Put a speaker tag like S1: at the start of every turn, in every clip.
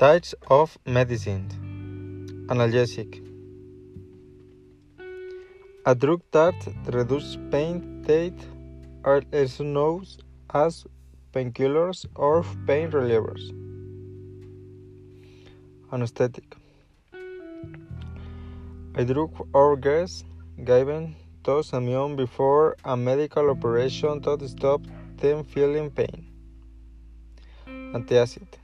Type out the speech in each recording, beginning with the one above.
S1: Types of medicine Analgesic A drug that reduces pain that are also known as painkillers or pain relievers. Anesthetic A drug or gas given to someone before a medical operation to stop them feeling pain. Antacid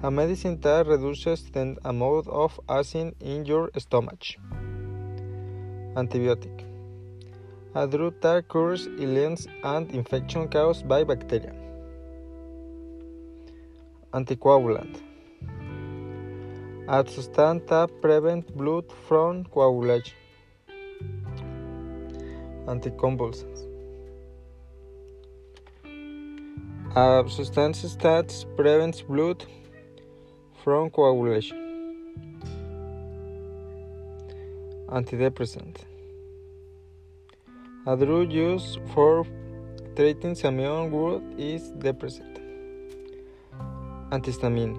S1: a medicine that reduces the amount of acid in your stomach. Antibiotic. A drug that cures illness and infection caused by bacteria. Anticoagulant. A substance that prevents blood from coagulation. Anticonvulsants. A substance that prevents blood from coagulation. Antidepressant. A drug used for treating simian wound is depressant. Antihistamine.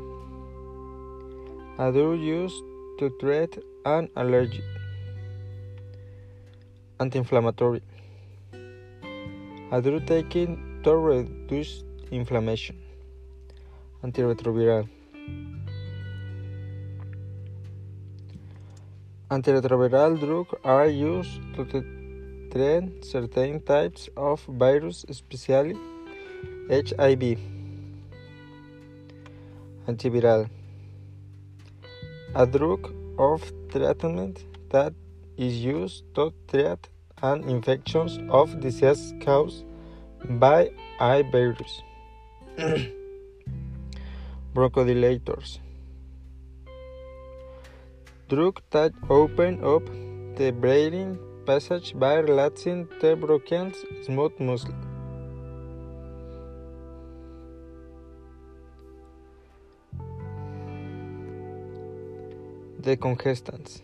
S1: A drug used to treat an allergy. Anti-inflammatory. A drug taken to reduce inflammation. Antiretroviral. Antiretroviral drugs are used to treat certain types of virus, especially HIV. Antiviral a drug of treatment that is used to treat an infection of disease caused by a virus. Bronchodilators drug that open up the breathing passage by relaxing the bronchial smooth muscle. Decongestants.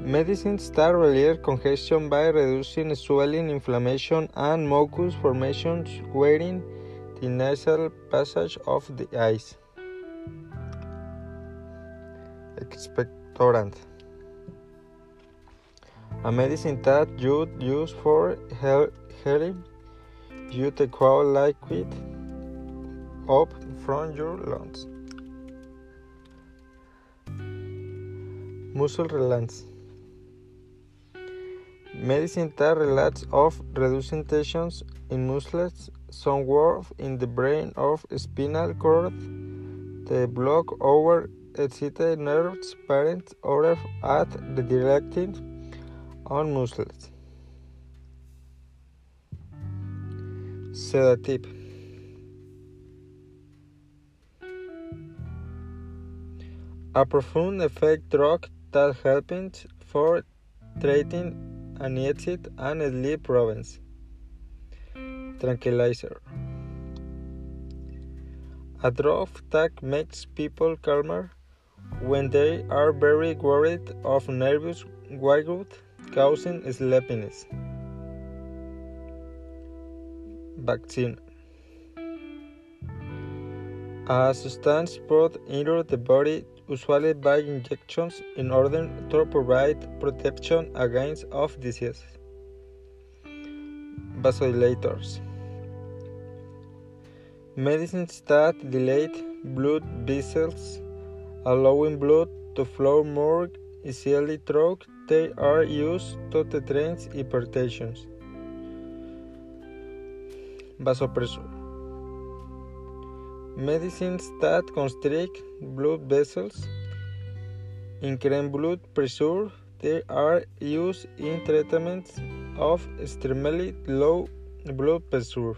S1: Medicines that relieve congestion by reducing swelling, inflammation, and mucus formation wearing the nasal passage of the eyes. Expectorant. A medicine that you use for healing you the cold liquid up from your lungs. Muscle relax. Medicine that relax of reducing tensions in muscles, somewhere in the brain of spinal cord, the block over excited nerves parent order at the directing on muscles. Sedative. A profound effect drug that helps for treating anxiety and sleep problems. Tranquilizer. A drug that makes people calmer when they are very worried of nervous without causing sleepiness. Vaccine A substance put into the body usually by injections in order to provide protection against of disease. Vasodilators Medicines that dilate blood vessels allowing blood to flow more easily through they are used to treat hypertension. Vasopressor Medicines that constrict blood vessels, increase blood pressure, they are used in treatments of extremely low blood pressure.